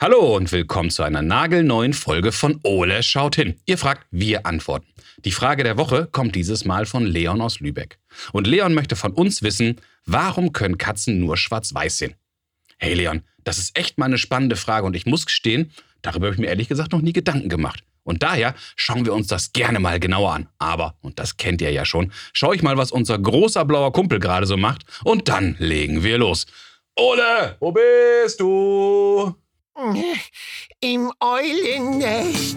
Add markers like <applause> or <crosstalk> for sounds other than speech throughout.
Hallo und willkommen zu einer nagelneuen Folge von Ole schaut hin. Ihr fragt, wir antworten. Die Frage der Woche kommt dieses Mal von Leon aus Lübeck. Und Leon möchte von uns wissen, warum können Katzen nur schwarz-weiß sehen? Hey Leon, das ist echt mal eine spannende Frage und ich muss gestehen, darüber habe ich mir ehrlich gesagt noch nie Gedanken gemacht. Und daher schauen wir uns das gerne mal genauer an. Aber, und das kennt ihr ja schon, schau ich mal, was unser großer blauer Kumpel gerade so macht und dann legen wir los. Ole, wo bist du? <laughs> Im Eulennest.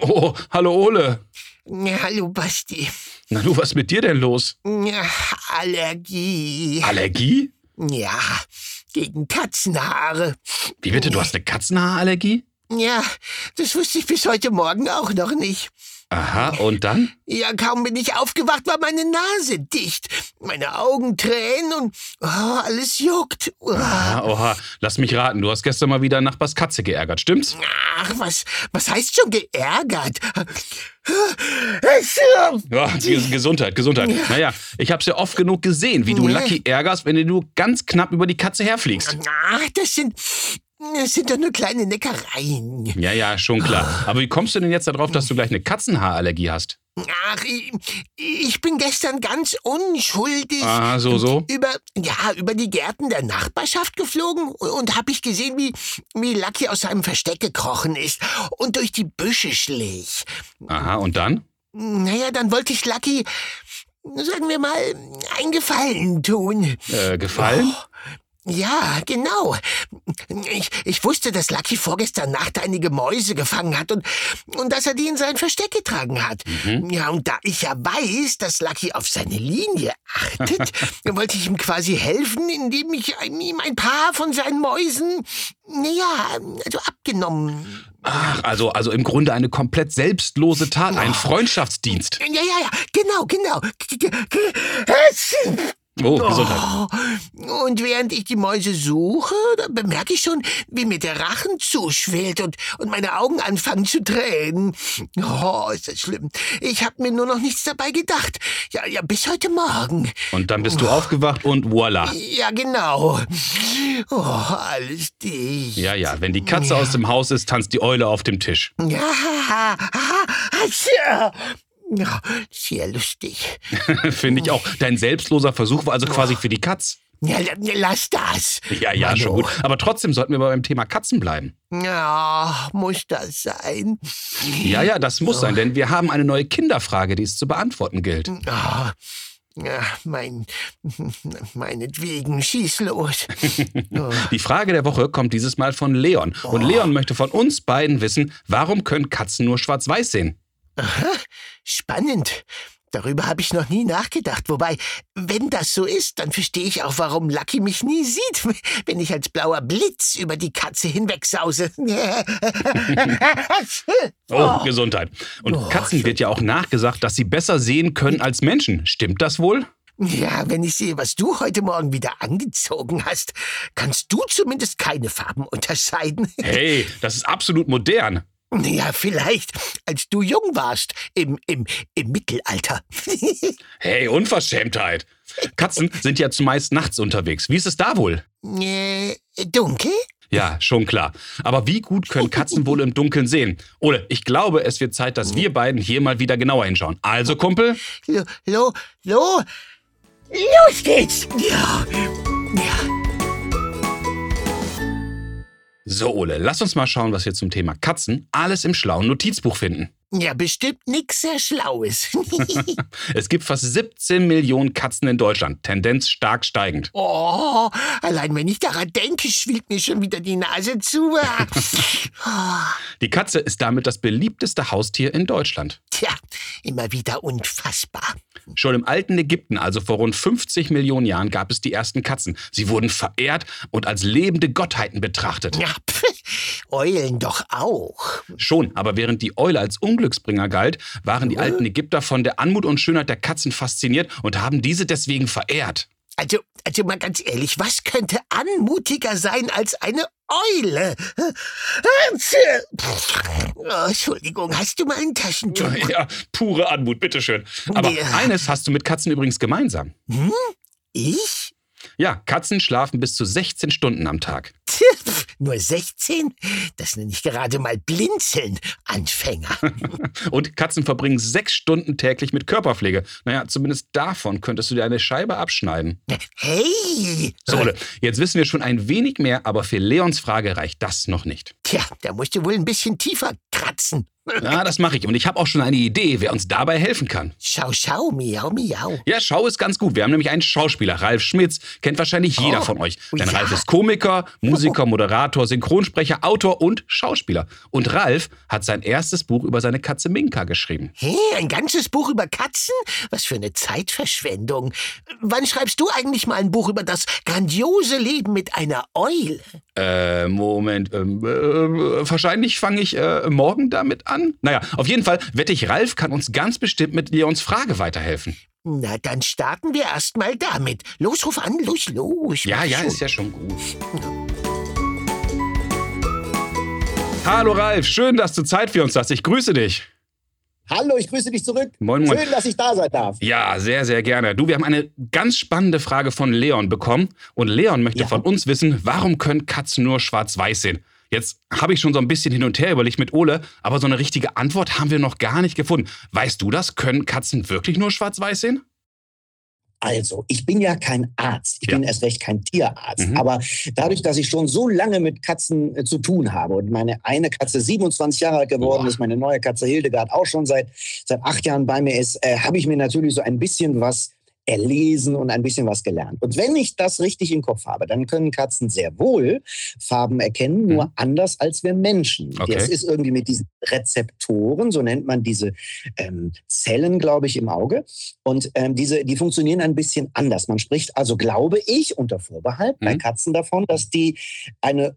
Oh, hallo Ole. Ja, hallo Basti. Na du, was ist mit dir denn los? Ja, Allergie. Allergie? Ja, gegen Katzenhaare. Wie bitte, du hast eine Katzenhaarallergie? Ja, das wusste ich bis heute Morgen auch noch nicht. Aha, und dann? Ja, kaum bin ich aufgewacht, war meine Nase dicht. Meine Augen tränen und oh, alles juckt. Oh. Ah, oha, lass mich raten, du hast gestern mal wieder Nachbars Katze geärgert, stimmt's? Ach, was, was heißt schon geärgert? Ja, Ges- Gesundheit, Gesundheit. Naja, ich hab's ja oft genug gesehen, wie du Ja. Lucky ärgerst, wenn du ganz knapp über die Katze herfliegst. Ach, das sind, das sind doch nur kleine Neckereien. Ja, ja, schon klar. Aber wie kommst du denn jetzt darauf, dass du gleich eine Katzenhaarallergie hast? Ach, ich, ich bin gestern ganz unschuldig Ah, so, so? über, ja, über die Gärten der Nachbarschaft geflogen und hab ich gesehen, wie, wie Lucky aus seinem Versteck gekrochen ist und durch die Büsche schlich. Aha, und dann? Naja, dann wollte ich Lucky, sagen wir mal, einen Gefallen tun. Äh, gefallen? Ja, genau. Ich, ich wusste, dass Lucky vorgestern Nacht einige Mäuse gefangen hat und, und dass er die in sein Versteck getragen hat. Ja, und da ich ja weiß, dass Lucky auf seine Linie achtet, <laughs> wollte ich ihm quasi helfen, indem ich ihm ein paar von seinen Mäusen, naja, also abgenommen. Ach, also, also im Grunde eine komplett selbstlose Tat, ein Freundschaftsdienst. Ja, ja, ja, genau, genau. Oh, Gesundheit. Oh, und während ich die Mäuse suche, da bemerke ich schon, wie mir der Rachen zuschwillt und, und meine Augen anfangen zu tränen. Oh, ist das schlimm. Ich habe mir nur noch nichts dabei gedacht. Ja, ja, bis heute Morgen. Und dann bist du aufgewacht und voila. Ja, genau. Oh, alles dicht. Ja, ja, wenn die Katze aus dem Haus ist, tanzt die Eule auf dem Tisch. Ja, ha, ha, ha, ja, sehr lustig. <laughs> Finde ich auch. Dein selbstloser Versuch war also quasi für die Katz. Ja, la- lass das. Ja, ja, Mann, schon oh. gut. Aber trotzdem sollten wir beim Thema Katzen bleiben. Ja, muss das sein? Ja, ja, das muss sein, denn wir haben eine neue Kinderfrage, die es zu beantworten gilt. Ah, ja, mein, <laughs> meinetwegen, schieß los. <laughs> Oh. Die Frage der Woche kommt dieses Mal von Leon. Und Leon möchte von uns beiden wissen, warum können Katzen nur schwarz-weiß sehen? Spannend. Darüber habe ich noch nie nachgedacht. Wobei, wenn das so ist, dann verstehe ich auch, warum Lucky mich nie sieht, <laughs> wenn ich als blauer Blitz über die Katze hinwegsause. <laughs> Oh, Gesundheit. Und Oh, Katzen wird ja auch nachgesagt, dass sie besser sehen können als Menschen. Stimmt das wohl? Ja, wenn ich sehe, was du heute Morgen wieder angezogen hast, kannst du zumindest keine Farben unterscheiden. Hey, das ist absolut modern. Ja, vielleicht, als du jung warst, im, im, im Mittelalter. <laughs> Hey, Unverschämtheit. Katzen sind ja zumeist nachts unterwegs. Wie ist es da wohl? äh, dunkel? Ja, schon klar. Aber wie gut können Katzen wohl im Dunkeln sehen? Ole, ich glaube, es wird Zeit, dass wir beiden hier mal wieder genauer hinschauen. Also, Kumpel, Lo, lo, lo, los geht's! Ja, ja. So Ole, lass uns mal schauen, was wir zum Thema Katzen alles im schlauen Notizbuch finden. Ja, bestimmt nix sehr Schlaues. <laughs> Es gibt fast 17 Millionen Katzen in Deutschland, Tendenz stark steigend. oh, allein wenn ich daran denke, schwillt mir schon wieder die Nase zu. <laughs> Die Katze ist damit das beliebteste Haustier in Deutschland. Tja, immer wieder unfassbar. Schon im alten Ägypten, also vor rund 50 Millionen Jahren, gab es die ersten Katzen. Sie wurden verehrt und als lebende Gottheiten betrachtet. Ja, pf, Eulen doch auch. Schon, aber während die Eule als Unglücksbringer galt, waren die alten Ägypter von der Anmut und Schönheit der Katzen fasziniert und haben diese deswegen verehrt. Also, also mal ganz ehrlich, was könnte anmutiger sein als eine Eule? Oh, Entschuldigung, hast du mal ein Taschentuch? <laughs> Ja, pure Anmut, bitteschön. Aber Ja. eines hast du mit Katzen übrigens gemeinsam. Ich? Ja, Katzen schlafen bis zu 16 Stunden am Tag. Nur 16? Das nenne ich gerade mal Blinzeln, Anfänger. <laughs> Und Katzen verbringen sechs Stunden täglich mit Körperpflege. Naja, zumindest davon könntest du dir eine Scheibe abschneiden. Hey! So, jetzt wissen wir schon ein wenig mehr, aber für Leons Frage reicht das noch nicht. Tja, da musst du wohl ein bisschen tiefer kratzen. Ja, das mache ich. Und ich habe auch schon eine Idee, wer uns dabei helfen kann. Schau, schau, miau, miau. Ja, Schau ist ganz gut. Wir haben nämlich einen Schauspieler, Ralf Schmitz. Kennt wahrscheinlich jeder Oh, von euch. ja. Denn Ralf ist Komiker, Musiker, <laughs> Moderator, Synchronsprecher, Autor und Schauspieler. Und Ralf hat sein erstes Buch über seine Katze Minka geschrieben. Hä, ein ganzes Buch über Katzen? Was für eine Zeitverschwendung. Wann schreibst du eigentlich mal ein Buch über das grandiose Leben mit einer Eule? Äh, Moment. Ähm, äh, wahrscheinlich fange ich äh, morgen damit an. Naja, auf jeden Fall wette ich, Ralf kann uns ganz bestimmt mit Leons Frage weiterhelfen. Na, dann starten wir erst mal damit. Los, ruf an, los, los. Ja, ja, ist ja schon gut. Hallo Ralf, schön, dass du Zeit für uns hast. Ich grüße dich. Hallo, ich grüße dich zurück. Moin, moin. Schön, dass ich da sein darf. Ja, sehr, sehr gerne. Du, wir haben eine ganz spannende Frage von Leon bekommen. Und Leon möchte Ja. von uns wissen, warum können Katzen nur schwarz-weiß sehen? Jetzt habe ich schon so ein bisschen hin und her überlegt mit Ole, aber so eine richtige Antwort haben wir noch gar nicht gefunden. Weißt du das? Können Katzen wirklich nur schwarz-weiß sehen? Also, ich bin ja kein Arzt. Ich Ja. bin erst recht kein Tierarzt. Mhm. Aber dadurch, dass ich schon so lange mit Katzen äh, zu tun habe und meine eine Katze 27 Jahre alt geworden Boah. ist, meine neue Katze Hildegard auch schon seit, seit acht Jahren bei mir ist, äh, habe ich mir natürlich so ein bisschen was erlesen und ein bisschen was gelernt. Und wenn ich das richtig im Kopf habe, dann können Katzen sehr wohl Farben erkennen, nur Mhm. anders als wir Menschen. Okay. Das ist irgendwie mit diesen Rezeptoren, so nennt man diese ähm, Zellen, glaube ich, im Auge. Und ähm, diese, die funktionieren ein bisschen anders. Man spricht also, glaube ich, unter Vorbehalt bei Mhm. Katzen davon, dass die eine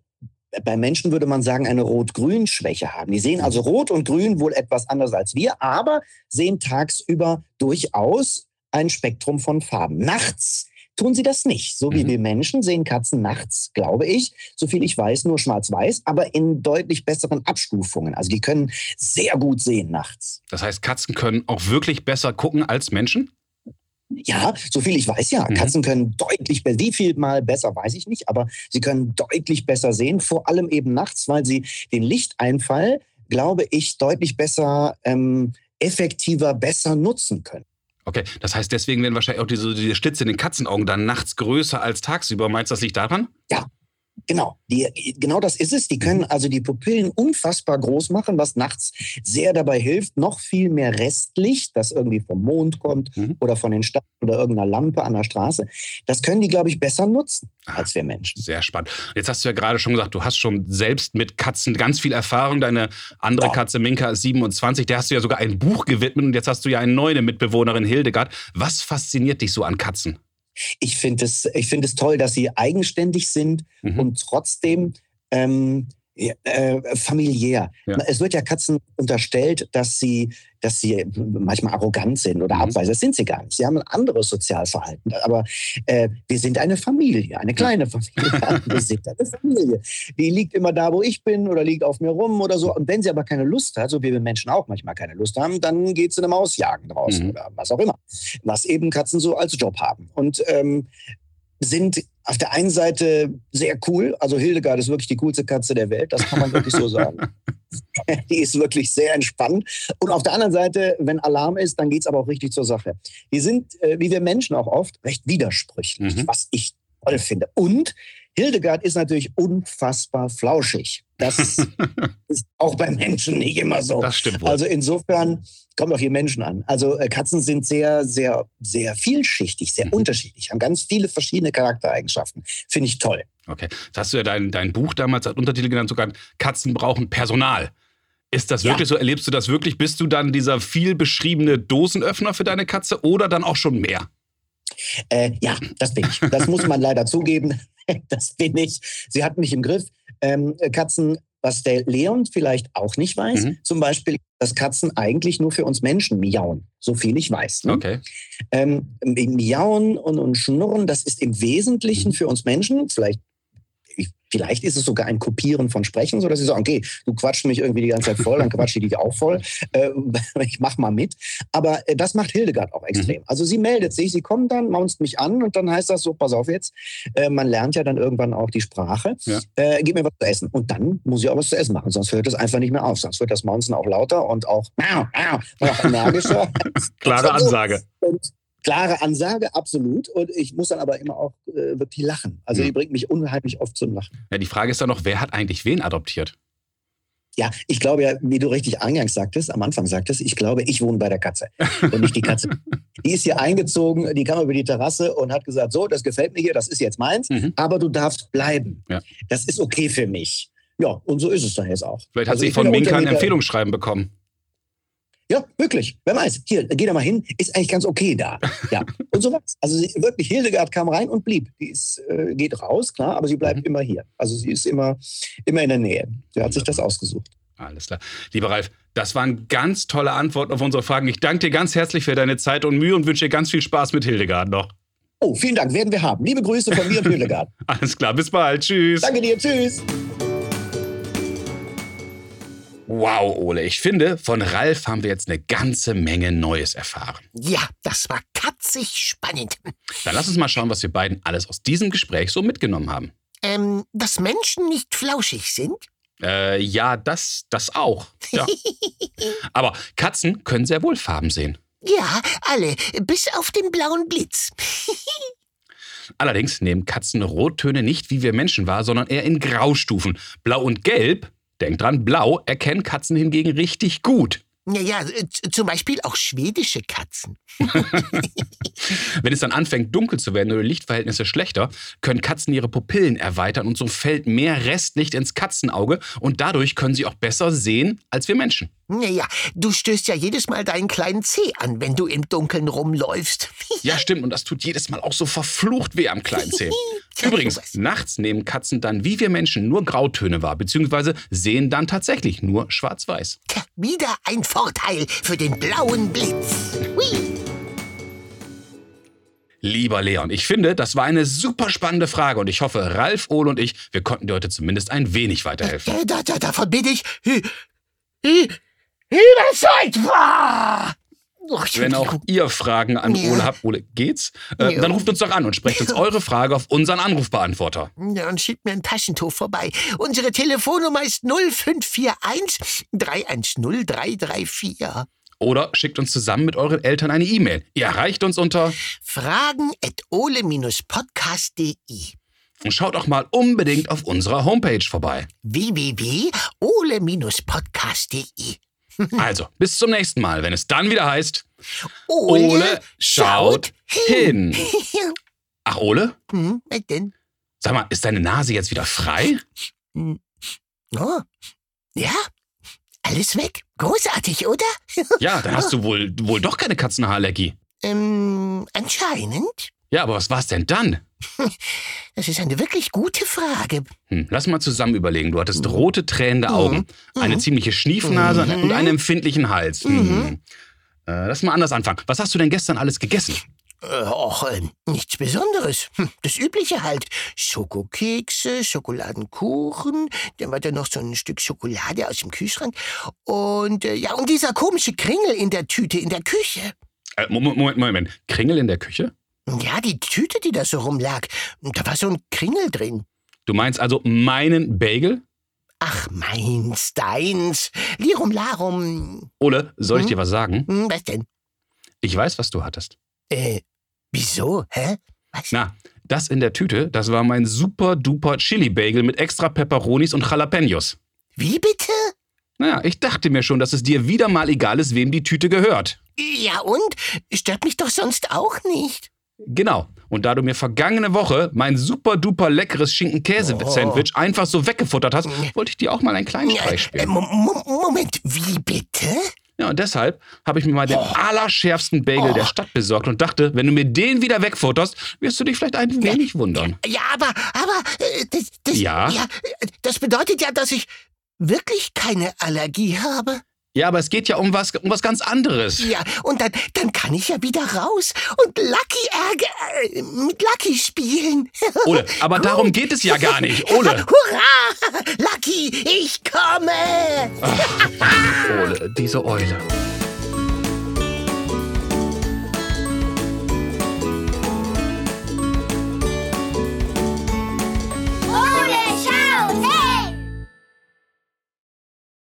bei Menschen würde man sagen, eine Rot-Grün-Schwäche haben. Die sehen also Rot und Grün wohl etwas anders als wir, aber sehen tagsüber durchaus ein Spektrum von Farben. Nachts tun sie das nicht. So wie Mhm. wir Menschen sehen Katzen nachts, glaube ich, so viel ich weiß, nur schwarz-weiß, aber in deutlich besseren Abstufungen. Also die können sehr gut sehen nachts. Das heißt, Katzen können auch wirklich besser gucken als Menschen? Ja, so viel ich weiß, ja. Mhm. Katzen können deutlich besser, wie viel mal besser, weiß ich nicht, aber sie können deutlich besser sehen, vor allem eben nachts, weil sie den Lichteinfall, glaube ich, deutlich besser, ähm, effektiver, besser nutzen können. Okay, das heißt, deswegen werden wahrscheinlich auch diese, diese Schlitze in den Katzenaugen dann nachts größer als tagsüber. Meinst du, das liegt daran? Genau, die, genau das ist es. Die können also die Pupillen unfassbar groß machen, was nachts sehr dabei hilft, noch viel mehr Restlicht, das irgendwie vom Mond kommt Mhm. oder von den Sternen oder irgendeiner Lampe an der Straße. Das können die, glaube ich, besser nutzen Ah. als wir Menschen. Sehr spannend. Jetzt hast du ja gerade schon gesagt, du hast schon selbst mit Katzen ganz viel Erfahrung. Deine andere Ja. Katze Minka ist 27, der hast du ja sogar ein Buch gewidmet und jetzt hast du ja eine neue Mitbewohnerin Hildegard. Was fasziniert dich so an Katzen? Ich finde es, ich finde es toll, dass sie eigenständig sind Mhm. und trotzdem ähm, ja, äh, familiär. Ja. Es wird ja Katzen unterstellt, dass sie, dass sie manchmal arrogant sind oder Mhm. abweisend. Das sind sie gar nicht. Sie haben ein anderes Sozialverhalten. Aber äh, wir sind eine Familie, eine kleine Familie. <laughs> wir sind eine Familie. Die liegt immer da, wo ich bin oder liegt auf mir rum oder so. Und wenn sie aber keine Lust hat, so wie wir Menschen auch manchmal keine Lust haben, dann geht sie einem Ausjagen draußen Mhm. oder was auch immer. Was eben Katzen so als Job haben. Und ähm, sind auf der einen Seite sehr cool. Also Hildegard ist wirklich die coolste Katze der Welt, das kann man wirklich so sagen. <laughs> Die ist wirklich sehr entspannt. Und auf der anderen Seite, wenn Alarm ist, dann geht es aber auch richtig zur Sache. Die sind, äh, wie wir Menschen auch oft, recht widersprüchlich, Mhm. was ich toll finde. Und Hildegard ist natürlich unfassbar flauschig. Das <laughs> ist auch bei Menschen nicht immer so. Das stimmt wohl. Also insofern kommt auf die Menschen an. Also äh, Katzen sind sehr, sehr, sehr vielschichtig, sehr Mhm. unterschiedlich, haben ganz viele verschiedene Charaktereigenschaften. Finde ich toll. Okay. Jetzt hast du ja dein, dein Buch damals als Untertitel genannt, sogar Katzen brauchen Personal. Ist das Ja. wirklich so? Erlebst du das wirklich? Bist du dann dieser viel beschriebene Dosenöffner für deine Katze oder dann auch schon mehr? Äh, ja, das bin ich. Das muss man leider zugeben. <laughs> Das bin ich. Sie hat mich im Griff. Ähm, Katzen, was der Leon vielleicht auch nicht weiß, Mhm. zum Beispiel, dass Katzen eigentlich nur für uns Menschen miauen, so viel ich weiß. Ne? Okay. Ähm, miauen und, und schnurren, das ist im Wesentlichen Mhm. für uns Menschen, vielleicht, ich Vielleicht ist es sogar ein Kopieren von Sprechen, sodass sie sagen, okay, du quatschst mich irgendwie die ganze Zeit voll, dann quatsche ich dich auch voll. <laughs> Äh, <laughs> ich mach mal mit. Aber äh, das macht Hildegard auch extrem. Mhm. Also sie meldet sich, sie kommt dann, maunzt mich an und dann heißt das so, pass auf jetzt, äh, man lernt ja dann irgendwann auch die Sprache. Ja. Äh, gib mir was zu essen. Und dann muss ich auch was zu essen machen, sonst hört es einfach nicht mehr auf. Sonst wird das Maunzen auch lauter und auch, auch energischer. <laughs> Klare Ansage. Und klare Ansage, absolut. Und ich muss dann aber immer auch äh, wirklich lachen. Also die bringt mich unheimlich oft zum Lachen. Ja, die Frage ist dann noch, wer hat eigentlich wen adoptiert? Ja, ich glaube ja, wie du richtig eingangs sagtest, am Anfang sagtest, ich glaube, ich wohne bei der Katze und nicht die Katze. <laughs> die ist hier eingezogen, die kam über die Terrasse und hat gesagt, so, das gefällt mir hier, das ist jetzt meins, mhm. aber du darfst bleiben. Ja. Das ist okay für mich. Ja, und so ist es dann jetzt auch. Vielleicht hat also sie von Minka ein Empfehlungsschreiben bekommen. Ja, wirklich. Wer weiß. Hier, geh da mal hin. Ist eigentlich ganz okay da. Ja. <laughs> Und so was. Also sie, wirklich, Hildegard kam rein und blieb. Die ist, äh, geht raus, klar, aber sie bleibt mhm. immer hier. Also sie ist immer, immer in der Nähe. Sie hat sich das ausgesucht. Alles klar. Lieber Ralf, das waren ganz tolle Antworten auf unsere Fragen. Ich danke dir ganz herzlich für deine Zeit und Mühe und wünsche dir ganz viel Spaß mit Hildegard noch. Oh, vielen Dank. Werden wir haben. Liebe Grüße von mir und Hildegard. <laughs> Alles klar. Bis bald. Tschüss. Danke dir. Tschüss. Wow, Ole, ich finde, von Ralf haben wir jetzt eine ganze Menge Neues erfahren. Ja, das war katzig spannend. Dann lass uns mal schauen, was wir beiden alles aus diesem Gespräch so mitgenommen haben. Ähm, dass Menschen nicht flauschig sind? Äh, ja, das, das auch. Ja. <laughs> Aber Katzen können sehr wohl Farben sehen. Ja, alle, bis auf den blauen Blitz. <laughs> Allerdings nehmen Katzen Rottöne nicht wie wir Menschen wahr, sondern eher in Graustufen. Blau und Gelb Denk dran, blau erkennen Katzen hingegen richtig gut. Ja, äh, zum Beispiel auch schwedische Katzen. <laughs> Wenn es dann anfängt, dunkel zu werden oder Lichtverhältnisse schlechter, können Katzen ihre Pupillen erweitern und so fällt mehr Restlicht ins Katzenauge und dadurch können sie auch besser sehen als wir Menschen. Naja, du stößt ja jedes Mal deinen kleinen Zeh an, wenn du im Dunkeln rumläufst. <laughs> ja, stimmt, und das tut jedes Mal auch so verflucht weh am kleinen Zeh. <laughs> Übrigens, nachts nehmen Katzen dann wie wir Menschen nur Grautöne wahr, beziehungsweise sehen dann tatsächlich nur schwarz-weiß. Wieder ein Vorteil für den blauen Blitz. Hui. Lieber Leon, ich finde, das war eine super spannende Frage und ich hoffe, Ralf, Ole und ich, wir konnten dir heute zumindest ein wenig weiterhelfen. Äh, da, da, davon bin ich überzeugt war. Wenn auch ihr Fragen an ja. Ole habt, Ole, geht's? Äh, ja. Dann ruft uns doch an und sprecht uns eure Frage auf unseren Anrufbeantworter. Ja, und schiebt mir ein Taschentuch vorbei. Unsere Telefonnummer ist 0541 310 334. Oder schickt uns zusammen mit euren Eltern eine E-Mail. Ihr erreicht uns unter fragen.ole-podcast.de. Und schaut auch mal unbedingt auf unserer Homepage vorbei. www.ole-podcast.de. also, bis zum nächsten Mal, wenn es dann wieder heißt Ole, Ole schaut hin. hin. Ach, Ole? Hm, was denn? Sag mal, ist deine Nase jetzt wieder frei? Hm. Oh, ja, alles weg. Großartig, oder? <laughs> ja, dann hast du wohl, wohl doch keine Katzenhaarallergie. Ähm, anscheinend. Ja, aber was war's denn dann? <laughs> Das ist eine wirklich gute Frage. Hm, lass mal zusammen überlegen. Du hattest rote tränende mhm. Augen, mhm. eine ziemliche Schniefnase mhm. und einen empfindlichen Hals. Hm. Mhm. Äh, lass mal anders anfangen. Was hast du denn gestern alles gegessen? Äh, och, äh, nichts Besonderes. Hm, das Übliche halt. Schokokekse, Schokoladenkuchen, dann war da noch so ein Stück Schokolade aus dem Kühlschrank. Und äh, ja, und dieser komische Kringel in der Tüte in der Küche. Äh, Moment, Moment, Moment. Kringel in der Küche? Ja, die Tüte, die da so rumlag. Da war so ein Kringel drin. Du meinst also meinen Bagel? Ach, meins, deins. Lirum larum. Ole, soll ich hm? dir was sagen? Hm, was denn? Ich weiß, was du hattest. Äh, Wieso? Hä? Was? Na, das in der Tüte, das war mein super duper Chili-Bagel mit extra Peperonis und Jalapenos. Wie bitte? Naja, ich dachte mir schon, dass es dir wieder mal egal ist, wem die Tüte gehört. Ja und? Stört mich doch sonst auch nicht. Genau. Und da du mir vergangene Woche mein super duper leckeres Schinken-Käse-Sandwich oh. einfach so weggefuttert hast, wollte ich dir auch mal einen kleinen Streich spielen. Moment, wie bitte? Ja, und deshalb habe ich mir mal den oh. allerschärfsten Bagel oh. der Stadt besorgt und dachte, wenn du mir den wieder wegfutterst, wirst du dich vielleicht ein wenig wundern. Ja, aber, aber, äh, das, das, ja? ja, das bedeutet ja, dass ich wirklich keine Allergie habe. Ja, aber es geht ja um was, um was ganz anderes. Ja, und dann, dann kann ich ja wieder raus und Lucky Ärger äh, mit Lucky spielen. <laughs> Ole, aber Gut. darum geht es ja gar nicht. <laughs> Ole. Hurra! Lucky, ich komme! Ole, diese Eule.